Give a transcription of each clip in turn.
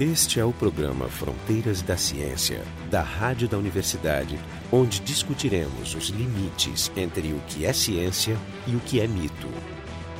Este é o programa Fronteiras da Ciência, da Rádio da Universidade, onde discutiremos os limites entre o que é ciência e o que é mito.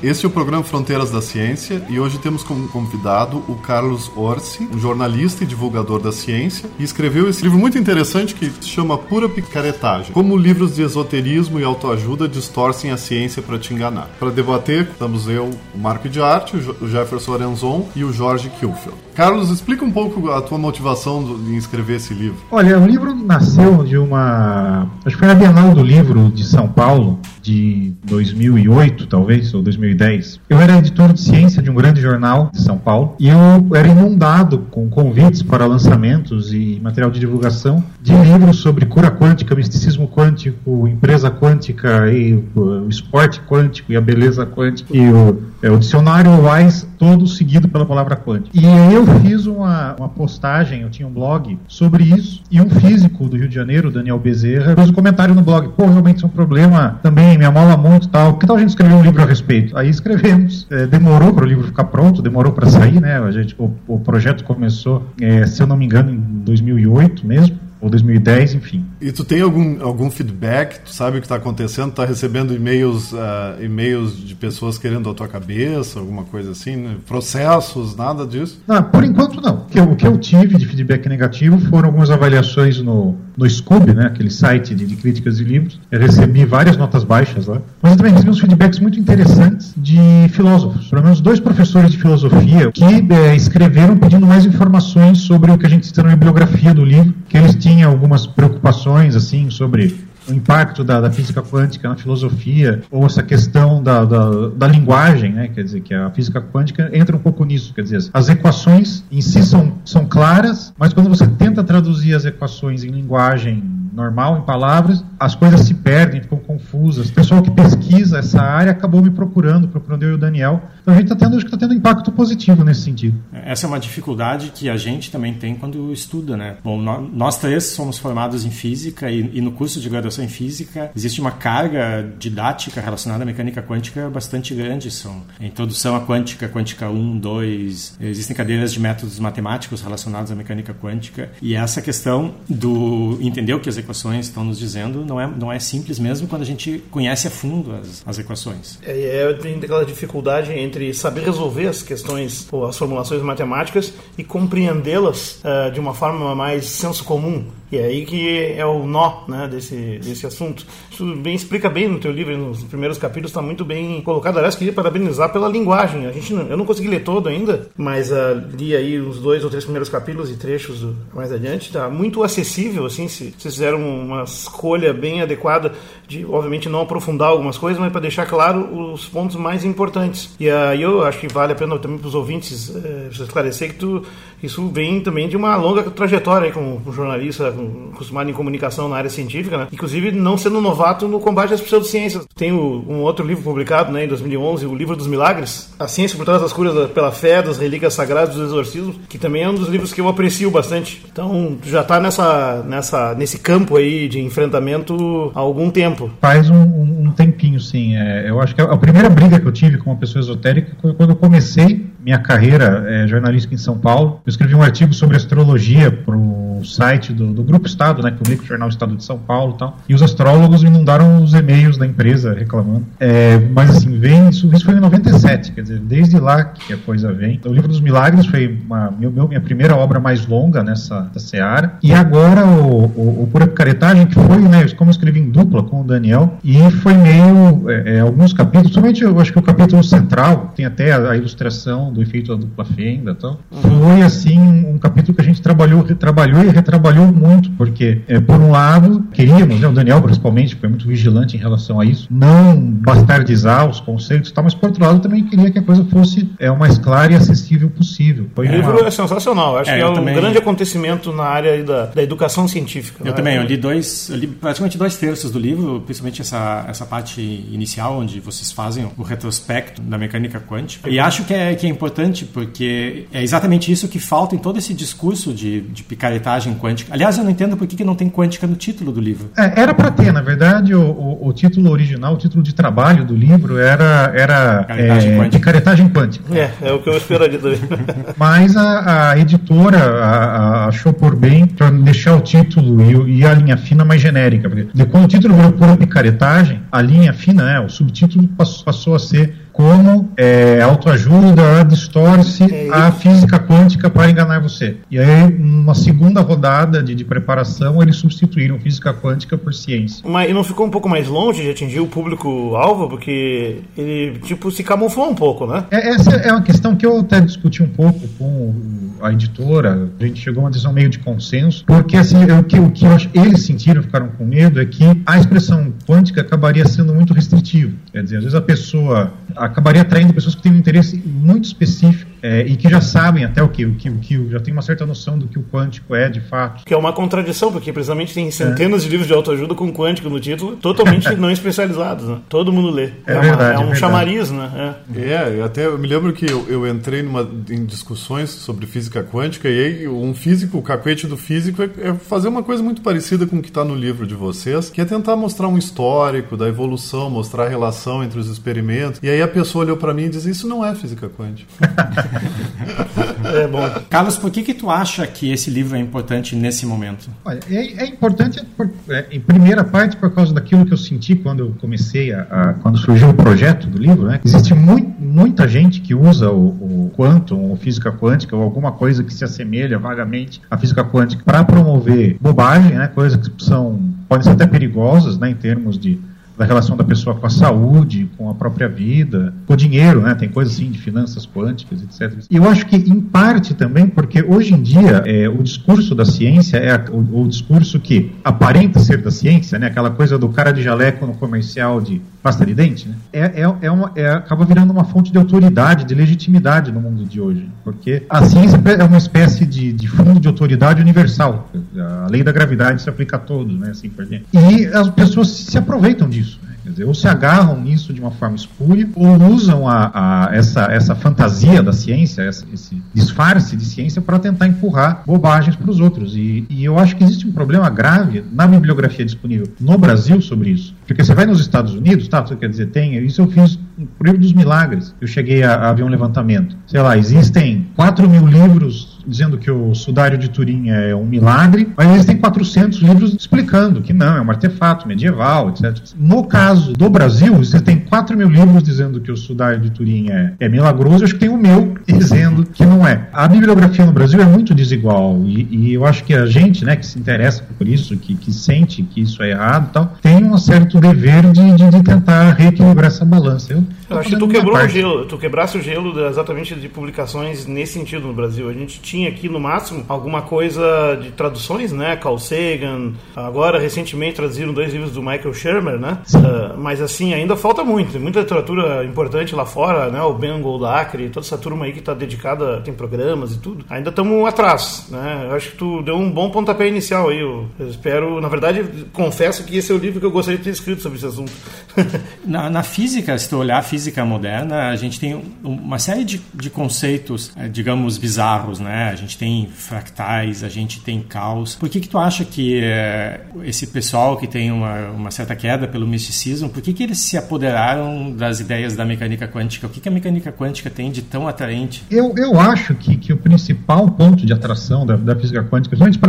Este é o programa Fronteiras da Ciência e hoje temos como convidado o Carlos Orsi, um jornalista e divulgador da ciência, e escreveu esse livro muito interessante que se chama Pura Picaretagem: Como livros de esoterismo e autoajuda distorcem a ciência para te enganar. Para debater, estamos eu, o Marco de Arte, o Jefferson Arenzon e o Jorge Kilfeld. Carlos, explica um pouco a tua motivação em escrever esse livro. Olha, o livro nasceu de uma. Acho que foi a Bienal do Livro de São Paulo, de 2008, talvez, ou 2010. Eu era editor de ciência de um grande jornal de São Paulo e eu era inundado com convites para lançamentos e material de divulgação de livros sobre cura quântica, misticismo quântico, empresa quântica e o esporte quântico e a beleza quântica e o, é, o dicionário WISE todo seguido pela palavra quântica. E eu fiz uma, uma postagem, eu tinha um blog sobre isso, e um físico do Rio de Janeiro, Daniel Bezerra, fez um comentário no blog, pô, realmente isso é um problema também, me amola muito tal, que tal a gente escrever um livro a respeito? Aí escrevemos, é, demorou para o livro ficar pronto, demorou para sair, né, a gente, o, o projeto começou, é, se eu não me engano, em 2008 mesmo, ou 2010, enfim. E tu tem algum, algum feedback? Tu sabe o que está acontecendo? Está recebendo e-mails uh, e-mails de pessoas querendo a tua cabeça, alguma coisa assim? Né? Processos, nada disso? Não, por enquanto não. O que, eu, o que eu tive de feedback negativo foram algumas avaliações no, no Scoob, né, aquele site de, de, críticas de livros. Eu recebi várias notas baixas lá. Mas eu também recebi uns feedbacks muito interessantes de filósofos. Pelo menos dois professores de filosofia que é, escreveram pedindo mais informações sobre o que a gente cita na bibliografia do livro, que eles tinham tinha algumas preocupações assim sobre o impacto da, da, física quântica na filosofia, ou essa questão da, da, da, linguagem, né? quer dizer, que a física quântica entra um pouco nisso, quer dizer, as equações em si são, são claras, mas quando você tenta traduzir as equações em linguagem normal, em palavras, as coisas se perdem, ficam confusas. O pessoal que pesquisa essa área acabou me procurando, procurando eu e o Daniel. Então a gente está tendo, acho que está tendo impacto positivo nesse sentido. Essa é uma dificuldade que a gente também tem quando estuda, né? Bom, nós três somos formados em física e, e no curso de graduação em física existe uma carga didática relacionada à mecânica quântica bastante grande. São introdução à quântica, quântica 1, 2, existem cadeiras de métodos matemáticos relacionados à mecânica quântica e essa questão do entender o que as equações estão nos dizendo não é, não é simples mesmo quando a gente conhece a fundo as, as equações. É, é, tem aquela dificuldade entre saber resolver as questões ou as formulações matemáticas e compreendê-las uh, de uma forma mais senso comum. E é aí que é o nó né, desse, desse assunto. Isso bem, explica bem no teu livro, nos primeiros capítulos, está muito bem colocado. Aliás, queria parabenizar pela linguagem. A gente não, eu não consegui ler todo ainda, mas uh, li aí os dois ou três primeiros capítulos e trechos mais adiante. Está muito acessível, assim, se vocês fizeram uma escolha bem adequada de, obviamente, não aprofundar algumas coisas, mas para deixar claro os pontos mais importantes. E aí uh, eu acho que vale a pena também para os ouvintes uh, esclarecer que tu, isso vem também de uma longa trajetória como, jornalista, acostumado em comunicação na área científica, né? inclusive não sendo novato no combate às pseudociências. Tem o, um outro livro publicado né, em 2011, o Livro dos Milagres, A Ciência por Trás das Curas pela Fé, das Relíquias Sagradas dos Exorcismos, que também é um dos livros que eu aprecio bastante. Então já está nessa, nessa, nesse campo aí de enfrentamento há algum tempo. Faz um, um tempinho, sim. É, eu acho que a primeira briga que eu tive com uma pessoa esotérica foi quando eu comecei minha carreira é, jornalística em São Paulo. Eu escrevi um artigo sobre astrologia para o site do, do, Grupo Estado, né, que publica o jornal Estado de São Paulo e tal. E os astrólogos inundaram os e-mails da empresa reclamando. É, mas assim, vem, isso, isso foi em 97, quer dizer, desde lá que a coisa vem. Então, o Livro dos Milagres foi uma, meu, minha primeira obra mais longa nessa, seara. E agora o, o, o Pura Picaretagem, que foi, né, como eu escrevi em dupla com o Daniel, e foi meio, é, é, alguns capítulos, somente eu acho que o capítulo central, tem até a, a ilustração do efeito da dupla fenda e tal. Foi, assim, um capítulo que a gente trabalhou, retrabalhou e retrabalhou muito, porque, é, por um lado, queríamos, né, o Daniel principalmente, foi muito vigilante em relação a isso, não bastardizar os conceitos e tal, mas, por outro lado, também queria que a coisa fosse é, o mais clara e acessível possível. Foi o uma... livro é sensacional, acho é, que é um também... grande acontecimento na área da, da educação científica. Eu né? também, eu li dois, eu li praticamente dois terços do livro, principalmente essa, essa parte inicial, onde vocês fazem o retrospecto da mecânica quântica, e acho que é, que é importante porque é exatamente isso que falta em todo esse discurso de, de picaretagem quântica. Aliás, eu não entendo por que, que não tem quântica no título do livro. É, era para ter, na verdade, o, o, o, título original, o título de trabalho do livro era, era picaretagem, é, quântica. picaretagem quântica. É, é o que eu esperaria também. Mas a, a editora a, a achou por bem para deixar o título e, e, a linha fina mais genérica. Porque quando o título virou pura picaretagem, a linha fina, né, o subtítulo passou, passou a ser como é, autoajuda distorce é a física quântica para enganar você. E aí, numa segunda rodada de, de preparação, eles substituíram física quântica por ciência. Mas não ficou um pouco mais longe de atingir o público-alvo? Porque ele, tipo, se camuflou um pouco, né? É, essa é uma questão que eu até discuti um pouco com a editora. A gente chegou a uma decisão meio de consenso, porque assim, o que, o que eles sentiram, ficaram com medo, é que a expressão quântica acabaria sendo muito restritiva. Quer dizer, às vezes a pessoa acabaria atraindo pessoas que têm um interesse muito específico é, e que já sabem até o que, o que, o que já tem uma certa noção do que o quântico é de fato. Que é uma contradição, porque precisamente tem centenas é. de livros de autoajuda com quântico no título, totalmente não especializados, né? Todo mundo lê. É, é verdade. Uma, é um é chamariz, né? É, é até eu me lembro que eu, eu entrei numa, em discussões sobre física quântica e aí um físico, o cacuete do físico é, é fazer uma coisa muito parecida com o que está no livro de vocês, que é tentar mostrar um histórico da evolução, mostrar a relação entre os experimentos. E aí a pessoa olhou para mim e disse: Isso não é física quântica. é bom. Carlos, por que que tu acha que esse livro é importante nesse momento? Olha, é, é importante por, é, em primeira parte por causa daquilo que eu senti quando eu comecei a, a quando surgiu o projeto do livro, né? Existe muito, muita gente que usa o, o quantum, ou física quântica, ou alguma coisa que se assemelha vagamente à física quântica para promover bobagem, né? Coisas que são podem ser até perigosas, né? Em termos de da relação da pessoa com a saúde, com a própria vida, com o dinheiro, né? Tem coisas assim de finanças quânticas, etc. E eu acho que, em parte também, porque hoje em dia é, o discurso da ciência é a, o, o, discurso que aparenta ser da ciência, né? Aquela coisa do cara de jaleco no comercial de pasta de dente, né? É, é, é, uma, é, acaba virando uma fonte de autoridade, de legitimidade no mundo de hoje. Porque a ciência é uma espécie de, de fundo de autoridade universal. A lei da gravidade se aplica a todos, né? Assim por diante. E as pessoas se aproveitam disso ou se agarram nisso de uma forma espúria, ou usam a, a essa, essa fantasia da ciência, essa, esse disfarce de ciência, para tentar empurrar bobagens para os outros. E, e, eu acho que existe um problema grave na bibliografia disponível no Brasil sobre isso. Porque você vai nos Estados Unidos, tá? Você quer dizer, tem. Isso eu fiz por livro dos milagres. Eu cheguei a, a ver um levantamento. Sei lá, existem 4 mil livros dizendo que o sudário de Turim é um milagre, mas eles têm 400 livros explicando que não, é um artefato medieval, etc. No caso do Brasil, você tem 4 mil livros dizendo que o sudário de Turim é, é milagroso, eu acho que tem o meu dizendo que não é. A bibliografia no Brasil é muito desigual e, e eu acho que a gente, né, que se interessa por isso, que, que sente que isso é errado tal, tem um certo dever de, de, de tentar reequilibrar essa balança. Eu, eu acho que tu quebrou o gelo, tu quebrasse o gelo exatamente de publicações nesse sentido no Brasil. A gente tinha aqui no máximo alguma coisa de traduções, né? Carl Sagan, agora recentemente traduziram dois livros do Michael Shermer, né? Uh, mas assim, ainda falta muito, muita literatura importante lá fora, né? O Ben Goldacre, toda essa turma aí que está dedicada, tem programas e tudo. Ainda estamos atrás, né? Eu acho que tu deu um bom pontapé inicial aí. Eu, espero, na verdade, confesso que esse é o livro que eu gostaria de ter escrito sobre esse assunto. na, na, física, se tu olhar a física moderna, a gente tem uma série de, de conceitos, eh, digamos, bizarros, né? A gente tem fractais, a gente tem caos. Por que que tu acha que é, esse pessoal que tem uma, uma certa queda pelo misticismo, por que que eles se apoderaram das ideias da mecânica quântica? O que que a mecânica quântica tem de tão atraente? Eu, eu acho que, que o principal ponto de atração da, da física quântica, principalmente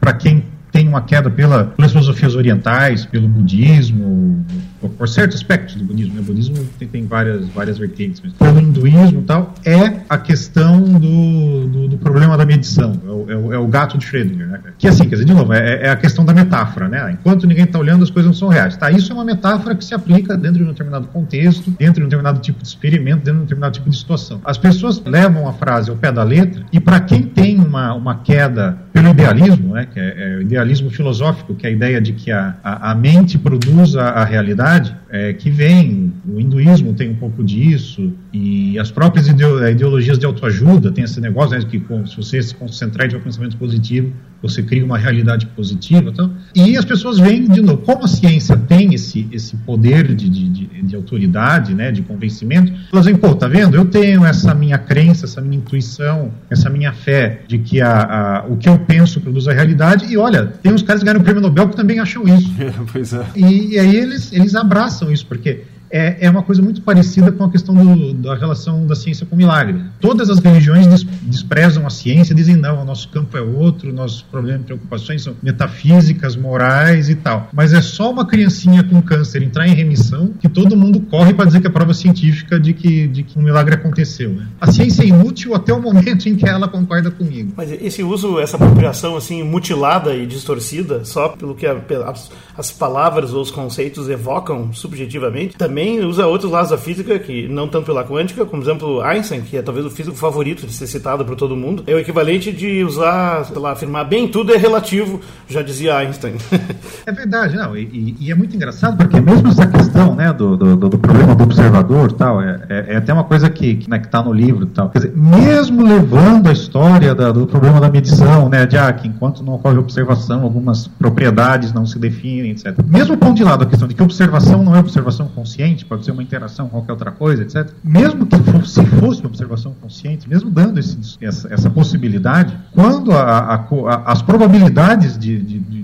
para quem tem uma queda pela, pelas filosofias orientais, pelo budismo, por, por certos aspectos do budismo. Né? O budismo tem, tem, várias, várias vertentes, mas pelo hinduísmo e tal, é a questão do, do, do problema da medição. É o, é o, é o gato de Schrödinger. Né? Que assim, quer dizer, de novo, é, é a questão da metáfora. Né? Enquanto ninguém está olhando, as coisas não são reais. Tá, isso é uma metáfora que se aplica dentro de um determinado contexto, dentro de um determinado tipo de experimento, dentro de um determinado tipo de situação. As pessoas levam a frase ao pé da letra, e para quem tem uma, uma queda pelo idealismo, né, que é, é o idealismo filosófico, que é a ideia de que a, a, a mente produz a, a realidade, é, que vem, o hinduísmo tem um pouco disso, E as próprias ideologias de autoajuda tem esse negócio né, que se você se concentrar em um pensamento positivo, você cria uma realidade positiva. Então, e as pessoas veem, de novo, como a ciência tem esse, esse poder de, de, de autoridade, né, de convencimento, elas veem, pô, tá vendo? Eu tenho essa minha crença, essa minha intuição, essa minha fé de que a, a o que eu penso produz a realidade, e olha, tem uns caras que ganham o prêmio Nobel que também acham isso. pois é. E, e aí eles, eles abraçam isso, porque é, é uma coisa muito parecida com a questão do, da relação da ciência com o milagre. Todas as religiões des, desprezam a ciência, dizem não, o nosso campo é outro, nossos problemas e preocupações são metafísicas, morais e tal. Mas é só uma criancinha com câncer entrar em remissão que todo mundo corre para dizer que é prova científica de que, de que um milagre aconteceu. Né? A ciência é inútil até o momento em que ela concorda comigo. Mas esse uso, essa apropriação assim mutilada e distorcida, só pelo que a, as, as palavras ou os conceitos evocam subjetivamente, também também usa outros lados da física, que não tanto pela quântica, como, por exemplo, Einstein, que é talvez o físico favorito de ser citado por todo mundo, é o equivalente de usar, sei lá, afirmar bem tudo é relativo, já dizia Einstein. é verdade, não, e, e, é muito engraçado porque mesmo essa questão né, do, do, do problema do observador tal, é, é, é, até uma coisa que está né, que tá no livro tal. Quer dizer, mesmo levando a história da, do problema da medição, né, de ah, que enquanto não ocorre observação, algumas propriedades não se definem, etc. Mesmo pondo de lado a questão de que observação não é observação consciente, consciente, pode ser uma interação com qualquer outra coisa, etc. Mesmo que se fosse uma observação consciente, mesmo dando esse, essa, essa, possibilidade, quando a, a, as probabilidades de, de, de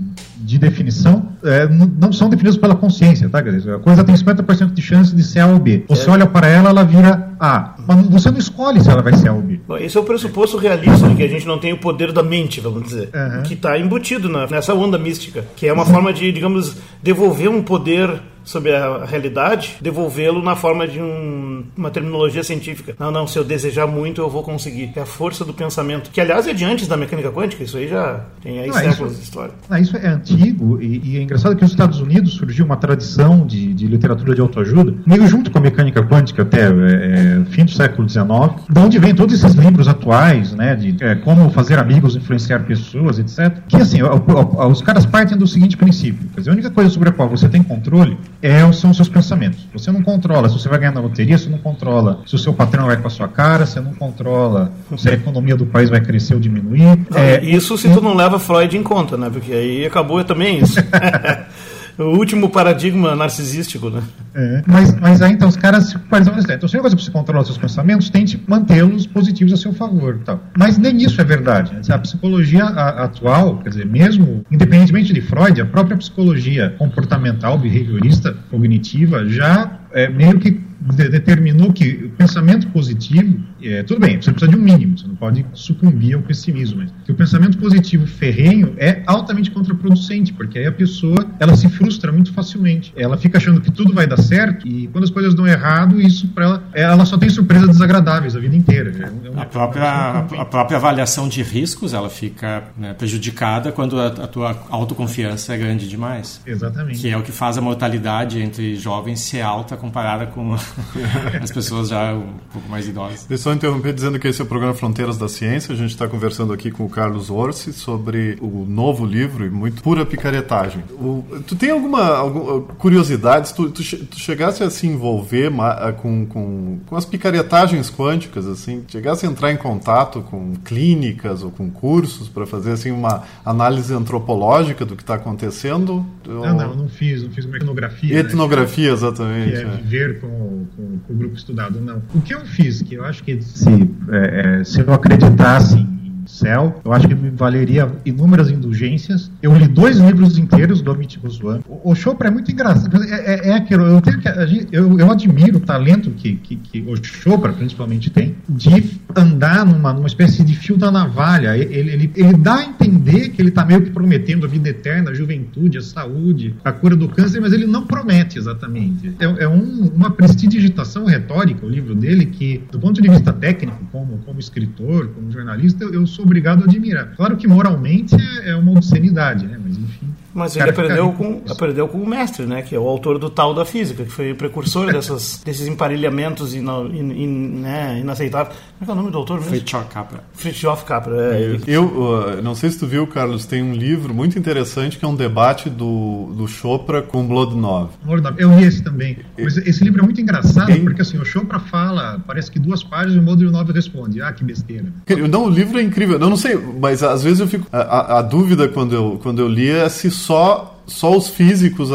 de definição é, não são definidas pela consciência, tá? Dizer, a coisa tem 50% de chance de ser A ou B. Você é. olha para ela, ela vira A. Mas você não escolhe se ela vai ser A ou B. Bom, esse é o pressuposto realista de que a gente não tem o poder da mente, vamos dizer. Uhum. Que está embutido na, nessa onda mística. Que é uma forma de, digamos, devolver um poder sobre a realidade, devolvê-lo na forma de um, uma terminologia científica. Não, não, se eu desejar muito, eu vou conseguir. É a força do pensamento. Que, aliás, é de antes da mecânica quântica. Isso aí já tem aí não, séculos isso, de história. Não, isso é antigo e, e, é engraçado que nos Estados Unidos surgiu uma tradição de, de literatura de autoajuda, meio junto com a mecânica quântica até é, é, fim do século XIX, de onde vem todos esses livros atuais, né, de é, como fazer amigos, influenciar pessoas, etc. Que, assim, os caras partem do seguinte princípio. Quer dizer, a única coisa sobre a qual você tem controle é, são os seus pensamentos. Você não controla se você vai ganhar na loteria, você não controla se o seu patrão vai com a sua cara, você não controla se a economia do país vai crescer ou diminuir. É, isso se tu não leva Freud em conta, né? Porque aí acabou também isso. o último paradigma narcisístico, né? É, mas, mas aí então os caras parecem então se você precisa controlar seus pensamentos, tente mantê-los positivos a seu favor, tal. Mas nem isso é verdade. A psicologia atual, quer dizer, mesmo independentemente de Freud, a própria psicologia comportamental, behaviorista, cognitiva já é, meio que determinou que o pensamento positivo, é, tudo bem, você precisa de um mínimo, você não pode sucumbir ao pessimismo, mas que o pensamento positivo ferrenho é altamente contraproducente, porque aí a pessoa ela se frustra muito facilmente. Ela fica achando que tudo vai dar certo e quando as coisas dão errado, isso para ela, ela só tem surpresas desagradáveis a vida inteira. É, é a, própria, a própria avaliação de riscos ela fica né, prejudicada quando a, a tua autoconfiança é grande demais. Exatamente. Que é o que faz a mortalidade entre jovens ser alta comparada com as pessoas já um pouco mais idosas. Só interromper dizendo que esse é o programa Fronteiras da Ciência. A gente está conversando aqui com o Carlos Orsi sobre o novo livro e muito pura picaretagem. O, tu tem alguma, alguma curiosidade? Tu, tu, tu, chegasse a se envolver com, com, com as picaretagens quânticas, assim? Chegasse a entrar em contato com clínicas ou com cursos para fazer assim uma análise antropológica do que está acontecendo? Não, não, não fiz. Não fiz uma etnografia. Né? Etnografia, né? exatamente. Que é, é. viver com com, com, o grupo estudado, não. O que eu fiz, que eu acho que se, é, é se eu acreditasse céu. Eu acho que me valeria inúmeras indulgências. Eu li dois livros inteiros do Amit Goswami. O, o Chopra é muito engraçado. É, é, é aquilo, eu, tenho que, eu, eu admiro o talento que, que, que, o Chopra, principalmente, tem de andar numa, numa espécie de fio da navalha. Ele, ele, ele dá a entender que ele está meio que prometendo a vida eterna, a juventude, a saúde, a cura do câncer, mas ele não promete exatamente. É, é um, uma prestidigitação retórica, o livro dele, que, do ponto de vista técnico, como, como escritor, como jornalista, eu, eu sou obrigado a admirar. Claro que moralmente é, uma obscenidade, né? Mas enfim. Mas ele aprendeu com, aprendeu com o mestre, né? Que é o autor do tal da física, que foi o precursor dessas, desses emparelhamentos ina, in, in, né, inaceitáveis. Como é que é o nome do autor mesmo? Fritjof Capra. Fritjof Capra, é. Ele... Eu uh, não sei se tu viu, Carlos, tem um livro muito interessante que é um debate do, do Chopra com Blood 9. Eu li esse também. Mas esse livro é muito engraçado, porque assim, o Chopra fala, parece que duas páginas e o Blood 9 responde. Ah, que besteira. Não, o livro é incrível. Eu não sei, mas às vezes eu fico. A, a, a dúvida quando eu, quando eu li é se só só os físicos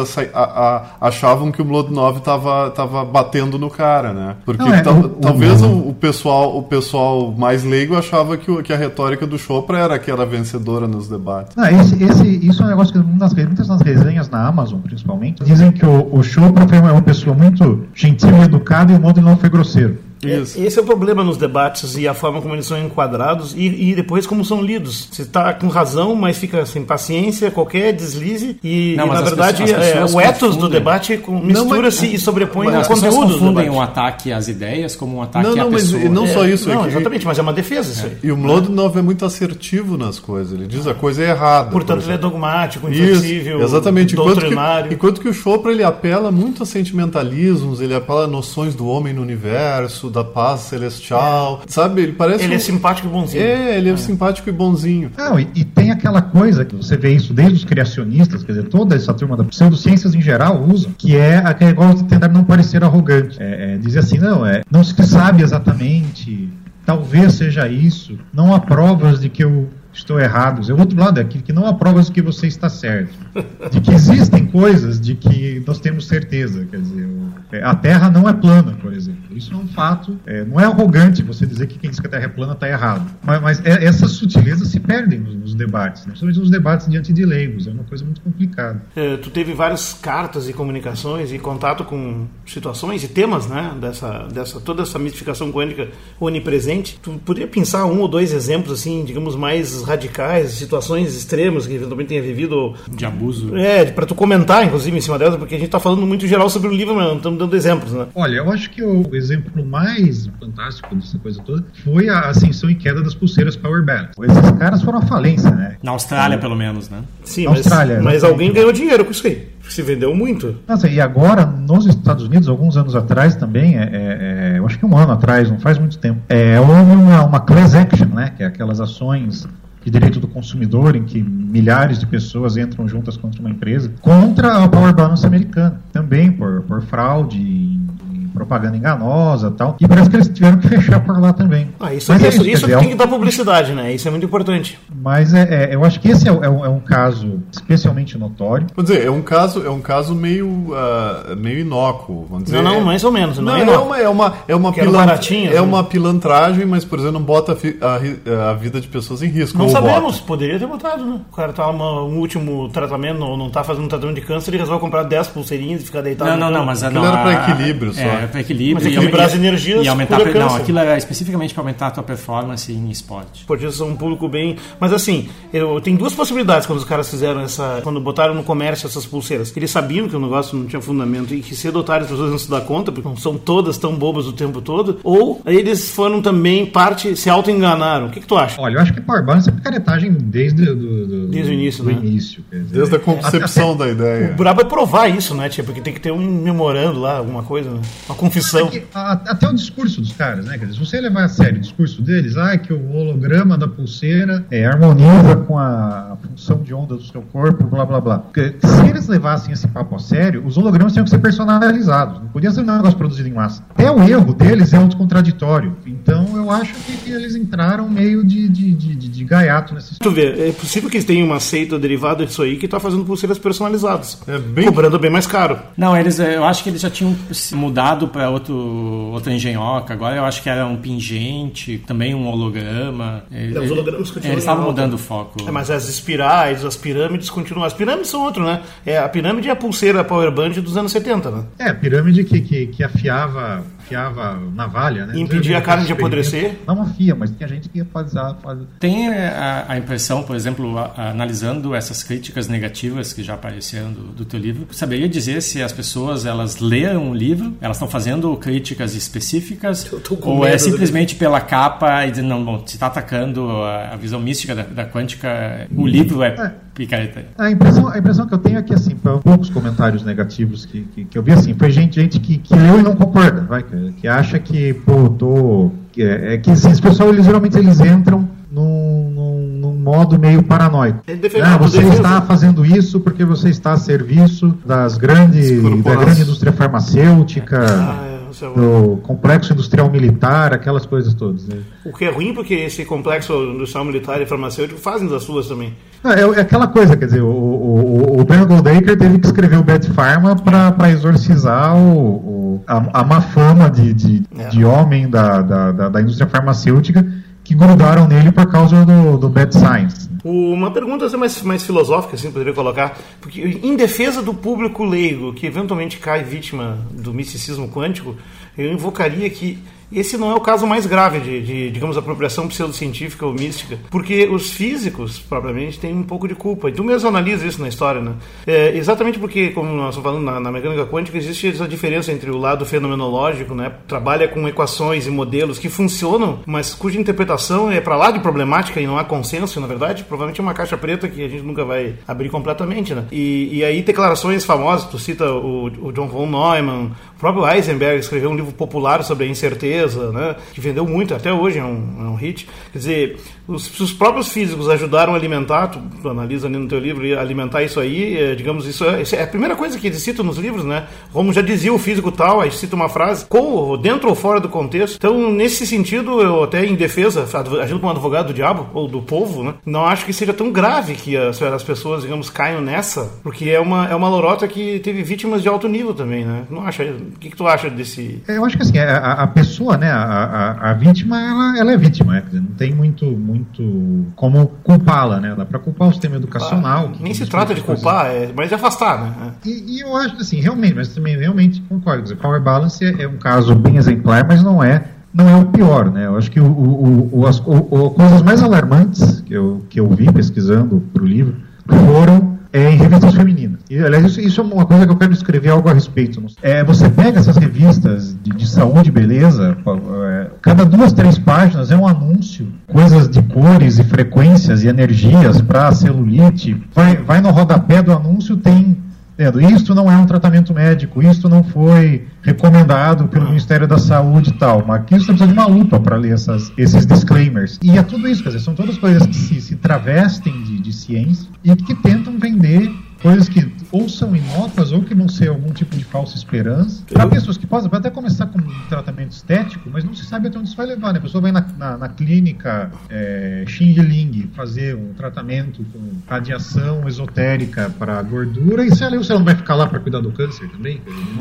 achavam que o Blood 9 estava tava batendo no cara, né? Porque Não, é, o, talvez o, o, pessoal o pessoal mais leigo achava que, o, que a retórica do Chopra era que era vencedora nos debates. Não, esse, esse, isso é um negócio que nas, muitas das resenhas na Amazon, principalmente, dizem que o, o Chopra foi uma pessoa muito gentil e educada e o Blood não foi grosseiro. Isso. Esse é o problema nos debates e a forma como eles são enquadrados e, e depois como são lidos. Você está com razão, mas fica sem paciência, qualquer deslize e, não, e na verdade pessoas, é, o ethos do debate mistura-se e sobrepõe mas o conteúdo. As confundem um ataque às ideias como um ataque não, não, à pessoa. Mas não só isso. É, não, exatamente, mas é uma defesa isso aí. E o Mlodinov é muito assertivo nas coisas. Ele diz a coisa é errada. Portanto, por ele é dogmático, inflexível, isso, exatamente. doutrinário. Enquanto que, enquanto que o Chopra ele apela muito a sentimentalismos, ele apela a noções do homem no universo, da paz celestial. É. Sabe? Ele parece. Ele é um... é simpático e bonzinho. É, ele é, é. simpático e bonzinho. Não, e, e, tem aquela coisa que você vê isso desde os criacionistas, quer dizer, toda essa turma da pseudociências em geral usa, que é aquele negócio de tentar não parecer arrogante. É, é, dizer assim, não, é, não se sabe exatamente, talvez seja isso, não há provas de que eu estou errado. O outro lado é aquilo que não há provas de que você está certo. De que existem coisas de que nós temos certeza. Quer dizer, a Terra não é plana, por exemplo. Isso é um fato. É, não é arrogante você dizer que quem diz que a Terra é plana está errado. Mas, mas é, essas sutilezas se perdem nos, nos debates, né? principalmente nos debates diante de leigos. É uma coisa muito complicada. É, tu teve várias cartas e comunicações e contato com situações e temas, né? Dessa, dessa toda essa mistificação quântica onipresente. Tu poderia pensar um ou dois exemplos assim, digamos mais radicais, situações extremas que eventualmente tenha vivido de abuso. É, para tu comentar, inclusive, em cima delas, porque a gente está falando muito geral sobre o livro, mas não estamos dando exemplos, né? Olha, eu acho que o exemplo mais fantástico dessa coisa toda foi a ascensão e queda das pulseiras Power Band. Esses caras foram à falência, né? Na Austrália, pelo menos, né? Sim, mas, Austrália, mas alguém ganhou dinheiro com isso aí. Se vendeu muito. Nossa, e agora, nos Estados Unidos, alguns anos atrás também, é, é, é eu acho que um ano atrás, não faz muito tempo, é, houve uma, uma class action, né? Que é aquelas ações de direito do consumidor, em que milhares de pessoas entram juntas contra uma empresa, contra a Power Balance americana, também por, por fraude propaganda enganosa tal. E parece que eles tiveram que fechar por lá também. Ah, isso, Mas é isso, isso, dizer, tem que dar publicidade, né? Isso é muito importante. Mas é, é eu acho que esse é, é, um, é, um, caso especialmente notório. Vou dizer, é um caso, é um caso meio, uh, meio inócuo, vamos dizer. Não, não, mais ou menos. Não, não é, é, uma, é uma, é uma, pilan... é assim. uma pilantragem, mas, por exemplo, não bota a, a, vida de pessoas em risco. Não sabemos, vota. poderia ter botado, né? O cara tá um último tratamento, ou não tá fazendo um tratamento de câncer, ele resolve comprar 10 pulseirinhas e ficar deitado. Não, não, não, mas não, era para equilíbrio só. É, para equilíbrio. Mas equilibrar e, as energias e aumentar a, Não, aquilo é especificamente para aumentar a tua performance em esporte. Esportistas são um público bem. Mas assim, eu tem duas possibilidades quando os caras fizeram essa. Quando botaram no comércio essas pulseiras. Eles sabiam que o negócio não tinha fundamento e que ou tarde as pessoas não se dar conta, porque não são todas tão bobas o tempo todo. Ou eles foram também parte, se auto-enganaram. O que, que, tu acha? Olha, eu acho que Power Balance é picaretagem desde do, do, desde o início, do né? início. Dizer, desde a concepção até, da ideia. O brabo é provar isso, né, tia? Porque tem que ter um memorando lá, alguma coisa, né? Uma confissão. É até o discurso dos caras, né? Quer dizer, se você levar a sério o discurso deles, ah, que o holograma da pulseira é, harmoniza com a função de onda do seu corpo, blá blá blá. Porque, se eles levassem esse papo a sério, os hologramas tinham que ser personalizados. Não podia ser um negócio produzido em massa. Até o erro deles é autocontradditório. Então eu acho que, que eles entraram meio de, de, de, de, de gaiato nesse Tu vê, é possível que eles tenham uma seita derivada disso aí que está fazendo pulseiras personalizadas. É bem... Cobrando bem mais caro. Não, eles, eu acho que eles já tinham mudado para outro, outra engenhoca. Agora eu acho que era um pingente, também um holograma. Os hologramas continuam. Eles estavam mudando o foco. É, mas as espirais, as pirâmides continuam. As pirâmides são outro, né? É, a pirâmide é a pulseira Power Band dos anos 70, né? É, a pirâmide que, que, que afiava fiava navalha, né? Impedia a carne de apodrecer? Não afia, mas tem gente que ia fazer. fazer. Tem é, a, a, impressão, por exemplo, a, a, analisando essas críticas negativas que já apareceram do, do teu livro, saberia dizer se as pessoas elas leram o livro, elas estão fazendo críticas específicas, ou é simplesmente pela capa e dizendo, não, bom, se está atacando a, visão mística da, da, quântica, o livro é, é picareta? A impressão, a impressão que eu tenho é que, assim, poucos comentários negativos que, que, que, eu vi, assim, foi gente, gente que, que leu e não concorda, vai, que, que acha que, pô, tô... Que, é, é que assim, esse pessoal, eles, geralmente, eles entram num, num, num modo meio paranoico. Ah, você está fazendo isso porque você está a serviço das grandes, da grande indústria farmacêutica... Ah, é do complexo industrial militar, aquelas coisas todas. Né? O que é ruim porque esse complexo industrial militar e farmacêutico fazem das suas também. é, é, aquela coisa, quer dizer, o, o, o Ben Goldacre teve que escrever o Bad Pharma para exorcizar o, o, a, a má fama de, de, é. de homem da, da, da, da indústria farmacêutica que grudaram nele por causa do, do Bad Science. Uma pergunta assim, mais, mais filosófica, assim, poderia colocar, porque em defesa do público leigo que eventualmente cai vítima do misticismo quântico, eu invocaria que esse não é o caso mais grave de, de, digamos, apropriação pseudocientífica ou mística, porque os físicos, propriamente, têm um pouco de culpa. E tu mesmo analisa isso na história, né? É, exatamente porque, como nós estamos falando na, na, mecânica quântica, existe essa diferença entre o lado fenomenológico, né? Trabalha com equações e modelos que funcionam, mas cuja interpretação é para lá de problemática e não há consenso, na verdade. Provavelmente é uma caixa preta que a gente nunca vai abrir completamente, né? E, e aí declarações famosas, tu cita o, o John von Neumann, o próprio Heisenberg escreveu um livro popular sobre a incerteza, né, que vendeu muito, até hoje é um, é um hit. Quer dizer, os, os, próprios físicos ajudaram a alimentar, tu, tu analisa ali no teu livro, alimentar isso aí, é, digamos, isso é, é, a primeira coisa que eles citam nos livros, né? Como já dizia o físico tal, aí cita uma frase, com, dentro ou fora do contexto. Então, nesse sentido, eu até em defesa, agindo como advogado do diabo, ou do povo, né? Não acho que seja tão grave que as, as pessoas, digamos, caiam nessa, porque é uma, é uma lorota que teve vítimas de alto nível também, né? Não acha? O que, que tu acha desse... Eu acho que assim, a, a pessoa, né, a, a, a vítima, ela, ela, é vítima, né? não tem muito muito como culpá-la, né? Dá para culpar o sistema educacional. Ah, nem se trata de culpar, é, mas de afastar, né? E, e, eu acho assim, realmente, mas também realmente concordo. Dizer, Power Balance é, é um caso bem exemplar, mas não é não é o pior, né? Eu acho que o, o, o, as o, coisas mais alarmantes que eu, que eu vi pesquisando para o livro foram é, em revistas femininas. E, aliás, isso, isso, é uma coisa que eu quero escrever algo a respeito. É, você pega essas revistas de, de saúde e beleza, é, cada duas, três páginas é um anúncio, coisas de cores e frequências e energias para celulite. Vai, vai no rodapé do anúncio, tem Isto não é um tratamento médico, isto não foi recomendado pelo Ministério da Saúde e tal. Mas aqui você precisa de uma lupa para ler essas, esses disclaimers. E é tudo isso, quer dizer, são todas coisas que se, se travestem de, de ciência e que tentam vender coisas que ou são inócuas ou que vão ser algum tipo de falsa esperança. Há pessoas que podem até começar com um tratamento estético, mas não se sabe até onde isso vai levar. Né? A pessoa vai na, na, na clínica é, Xing fazer um tratamento com radiação esotérica para gordura e se ela, não vai ficar lá para cuidar do câncer também?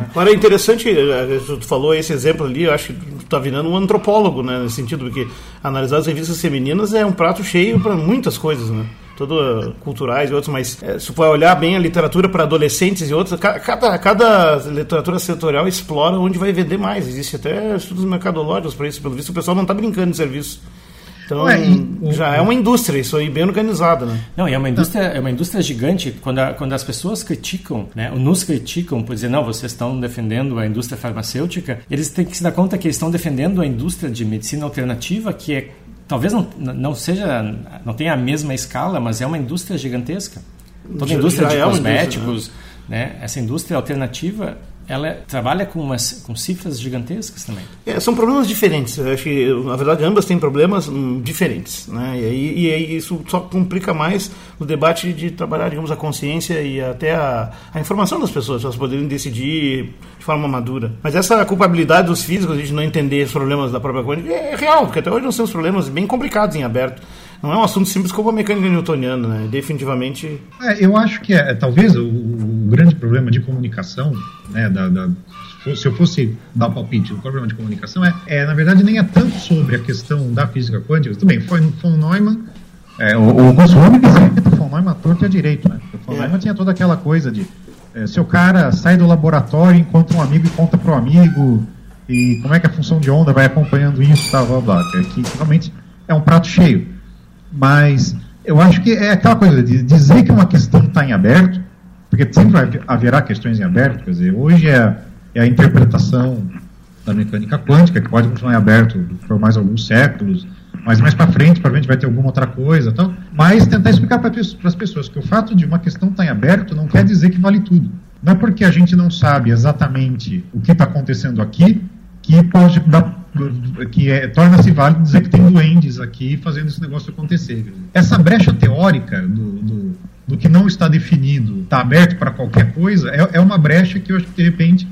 Agora é interessante, é, tu falou esse exemplo ali, eu acho que tu está virando um antropólogo, né, nesse sentido, porque analisar as revistas femininas é um prato cheio para muitas coisas, né? Todo culturais e outros, mas é, se for olhar bem a literatura para adolescentes e outros, cada, cada literatura setorial explora onde vai vender mais. Existe até estudos mercadológicos para isso, pelo visto o pessoal não está brincando de serviço. Então, Ué, e, já é uma indústria, isso aí bem organizada, né? Não, e é uma indústria, é uma indústria gigante. Quando, a, quando as pessoas criticam, né, ou nos criticam por dizer, não, vocês estão defendendo a indústria farmacêutica, eles têm que se dar conta que eles estão defendendo a indústria de medicina alternativa, que é talvez não, não seja, não tenha a mesma escala, mas é uma indústria gigantesca. Toda a indústria de é cosméticos, né? né? Essa indústria alternativa ela é, trabalha com, umas, com cifras gigantescas também. É, são problemas diferentes. Eu acho que, na verdade, ambas têm problemas hum, diferentes. Né? E, aí, e aí isso só complica mais o debate de trabalhar, digamos, a consciência e até a, a informação das pessoas, para elas poderem decidir de forma madura. Mas essa culpabilidade dos físicos, a gente não entender os problemas da própria quântica, é real, porque até hoje nós temos problemas bem complicados em aberto. Não é um assunto simples como a mecânica newtoniana, né? Definitivamente. É, eu acho que é, talvez o, o, grande problema de comunicação, né, da, da se eu fosse dar um palpite, o problema de comunicação é, é, na verdade, nem é tanto sobre a questão da física quântica. Também, foi von Neumann, é, o, o Goswami o von Neumann torto é direito, né? O von é. Neumann tinha toda aquela coisa de é, se o cara sai do laboratório, encontra um amigo e conta para o amigo, e como é que a função de onda vai acompanhando isso, tal, blá, blá, que, que realmente é um prato cheio. Mas eu acho que é aquela coisa de dizer que uma questão está em aberto, porque sempre haverá questões em aberto, quer dizer, hoje é, é a interpretação da mecânica quântica, que pode continuar em aberto por mais alguns séculos, mas mais para frente, provavelmente vai ter alguma outra coisa, tal. Mas tentar explicar para as pessoas que o fato de uma questão estar tá em aberto não quer dizer que vale tudo. Não é porque a gente não sabe exatamente o que está acontecendo aqui que pode dar que é, torna-se válido dizer que tem duendes aqui fazendo esse negócio acontecer. Essa brecha teórica do, do, do que não está definido, está aberto para qualquer coisa, é, é uma brecha que eu acho que de repente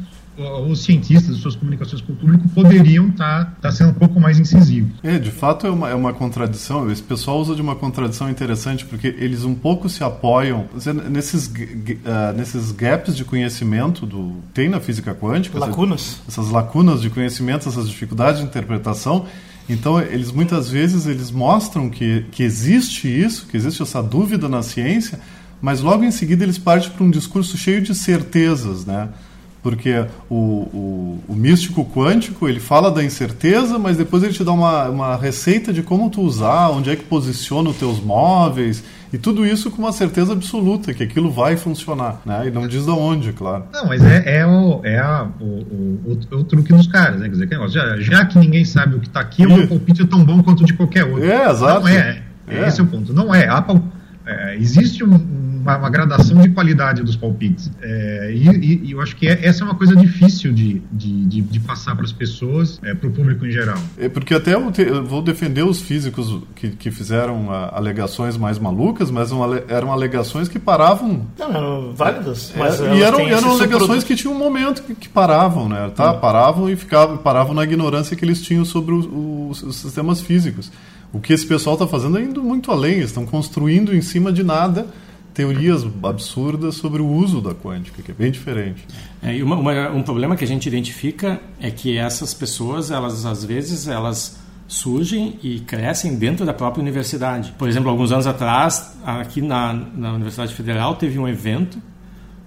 os cientistas, suas comunicações com o público poderiam estar tá, tá sendo um pouco mais incisivos. É, de fato é uma, é uma contradição. Esse pessoal usa de uma contradição interessante porque eles um pouco se apoiam nesses, uh, nesses gaps de conhecimento do tem na física quântica. Lacunas. Essas, essas lacunas de conhecimento, essas dificuldades de interpretação. Então, eles muitas vezes eles mostram que, que existe isso, que existe essa dúvida na ciência, mas logo em seguida eles partem para um discurso cheio de certezas, né? Porque o, o, o, místico quântico ele fala da incerteza, mas depois ele te dá uma, uma receita de como tu usar, onde é que posiciona os teus móveis e tudo isso com uma certeza absoluta que aquilo vai funcionar, né? E não diz de onde, claro. Não, mas é, é, o, é a, o, o, o, truque dos caras, né? Quer dizer, que já, já que ninguém sabe o que está aqui, o meu palpite é tão bom quanto o de qualquer outro. É, exato. Não é, é, é. esse é o ponto. Não é. Há, é existe um, uma, uma, gradação de qualidade dos palpites. É, e, e, eu acho que é, essa é uma coisa difícil de, de, de, de passar para as pessoas, é, para o público em geral. É porque até eu, te, eu vou defender os físicos que, que fizeram a, alegações mais malucas, mas eram alegações que paravam. Não, eram válidas. É, mas e eram, eram alegações que tinham um momento que, que paravam, né? Tá? Hum. Paravam e ficavam, paravam na ignorância que eles tinham sobre os, os sistemas físicos. O que esse pessoal está fazendo é indo muito além, eles estão construindo em cima de nada teorias absurdas sobre o uso da quântica, que é bem diferente. É, uma, uma, um problema que a gente identifica é que essas pessoas, elas às vezes, elas surgem e crescem dentro da própria universidade. Por exemplo, alguns anos atrás, aqui na, na Universidade Federal, teve um evento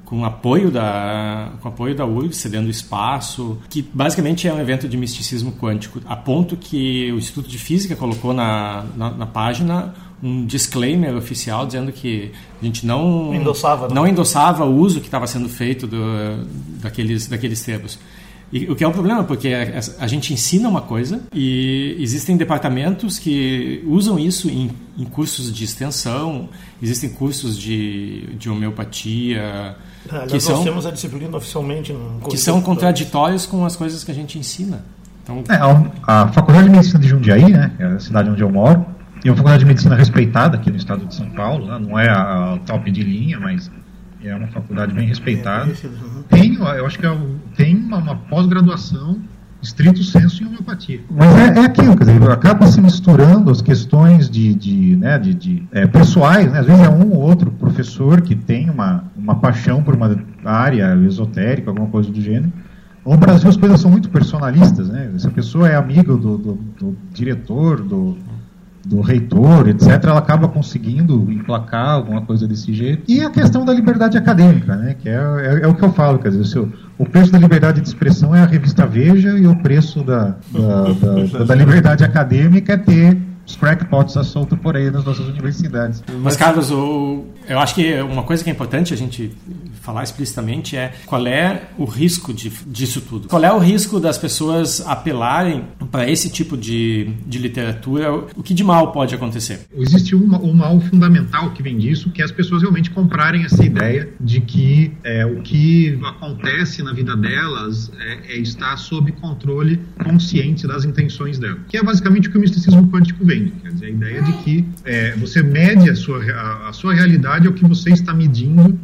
com apoio da com apoio da URGS, cedendo espaço, que basicamente é um evento de misticismo quântico, a ponto que o Instituto de Física colocou na, na, na página um disclaimer oficial dizendo que a gente não endossava, não, não endossava o uso que estava sendo feito do, daqueles, daqueles termos. E, o que é um problema, porque a, a, gente ensina uma coisa e existem departamentos que usam isso em, em cursos de extensão, existem cursos de, de homeopatia. É, que são, nós temos a disciplina oficialmente. No que são contraditórios com as coisas que a gente ensina. Então, é, a Faculdade de Medicina de Jundiaí, né, é a cidade onde eu moro, e uma faculdade de medicina respeitada aqui no estado de São Paulo, né? não é a, top de linha, mas é uma faculdade bem respeitada. Tem, eu acho que é, tem uma, uma pós-graduação estrito senso em homeopatia. Mas é, é, aquilo, quer dizer, acaba se misturando as questões de, de, né, de, de é, pessoais, né? às vezes é um ou outro professor que tem uma, uma paixão por uma área esotérica, alguma coisa do gênero. No Brasil as coisas são muito personalistas, né? Se a pessoa é amiga do, do, do diretor, do, do reitor, etc., ela acaba conseguindo emplacar alguma coisa desse jeito. E a questão da liberdade acadêmica, né, que é, é, é o que eu falo, quer dizer, o, o preço da liberdade de expressão é a revista Veja e o preço da, da, da, da liberdade acadêmica é ter os crackpots a solto por aí nas nossas universidades. Mas, Carlos, o, eu acho que uma coisa que é importante a gente falar explicitamente é qual é o risco de, disso tudo. Qual é o risco das pessoas apelarem para esse tipo de, de literatura? O que de mal pode acontecer? Existe um, um mal fundamental que vem disso, que é as pessoas realmente comprarem essa ideia de que é, o que acontece na vida delas é, é estar sob controle consciente das intenções delas. Que é basicamente o que o misticismo quântico vende. Quer dizer, a ideia de que é, você mede a sua, a, a sua realidade ao que você está medindo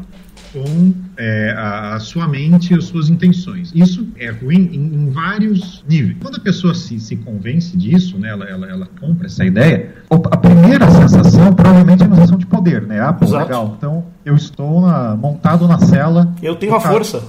com é, a, a, sua mente e as suas intenções. Isso é ruim em, em, vários níveis. Quando a pessoa se, se convence disso, né, ela, ela, ela compra essa ideia, a primeira sensação provavelmente é uma sensação de poder, né? Ah, pô, legal. Então eu estou na, montado na cela. Eu tenho a força.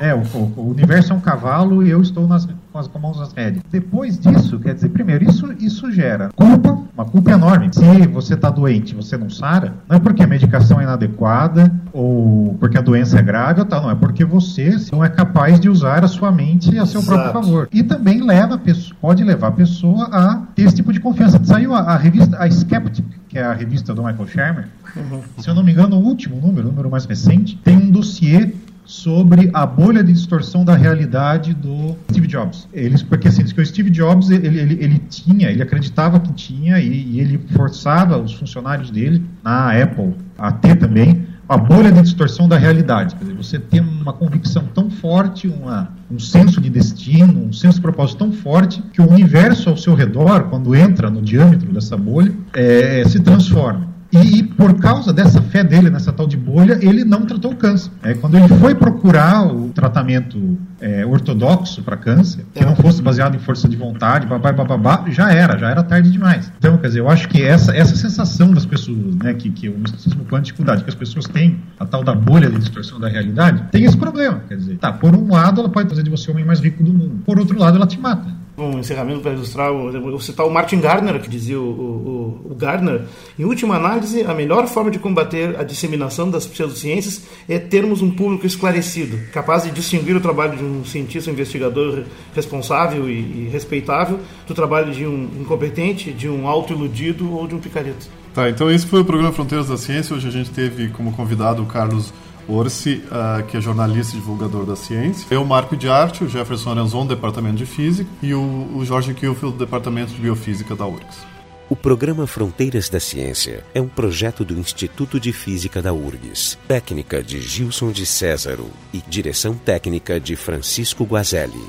É, o, o, universo é um cavalo e eu estou nas, com as mãos nas rédeas. Depois disso, quer dizer, primeiro, isso, isso gera culpa, uma culpa enorme. Se você está doente você não sara, não é porque a medicação é inadequada ou porque a doença é grave ou tal, não, é porque você não é capaz de usar a sua mente a seu Exato. próprio favor. E também leva pessoa, pode levar a pessoa a ter esse tipo de confiança. Saiu a, a revista, a Skeptic, que é a revista do Michael Shermer, uhum. se eu não me engano, o último número, o número mais recente, tem um dossiê sobre a bolha de distorção da realidade do Steve Jobs. Eles, porque assim, que o Steve Jobs ele, ele, ele tinha, ele acreditava que tinha e, e ele forçava os funcionários dele na Apple a ter também a bolha de distorção da realidade. Quer dizer, você tem uma convicção tão forte, uma, um senso de destino, um senso de propósito tão forte, que o universo ao seu redor, quando entra no diâmetro dessa bolha, é, se transforma. E por causa dessa fé dele nessa tal de bolha, ele não tratou o câncer. É, quando ele foi procurar o tratamento é, ortodoxo para câncer, que não fosse baseado em força de vontade, babá, babá, já era, já era tarde demais. Então, quer dizer, eu acho que essa, essa sensação das pessoas, né, que, que o misticismo quântico dá, que as pessoas têm a tal da bolha de distorção da realidade, tem esse problema. Quer dizer, tá, por um lado, ela pode fazer de você o homem mais rico do mundo, por outro lado, ela te mata um encerramento para ilustrar, vou citar o Martin Gardner, que dizia o, o, o, Gardner, em última análise, a melhor forma de combater a disseminação das pseudociências é termos um público esclarecido, capaz de distinguir o trabalho de um cientista, investigador responsável e, e respeitável do trabalho de um incompetente, de um autoiludido ou de um picareta. Tá, então esse foi o programa Fronteiras da Ciência. Hoje a gente teve como convidado o Carlos Orsi, uh, que é jornalista e divulgador da ciência. Eu, Marco de Arte, o Jefferson Arenzon, Departamento de Física, e o, Jorge Kielfield, Departamento de Biofísica da URGS. O programa Fronteiras da Ciência é um projeto do Instituto de Física da URGS, técnica de Gilson de Césaro e direção técnica de Francisco Guazelli.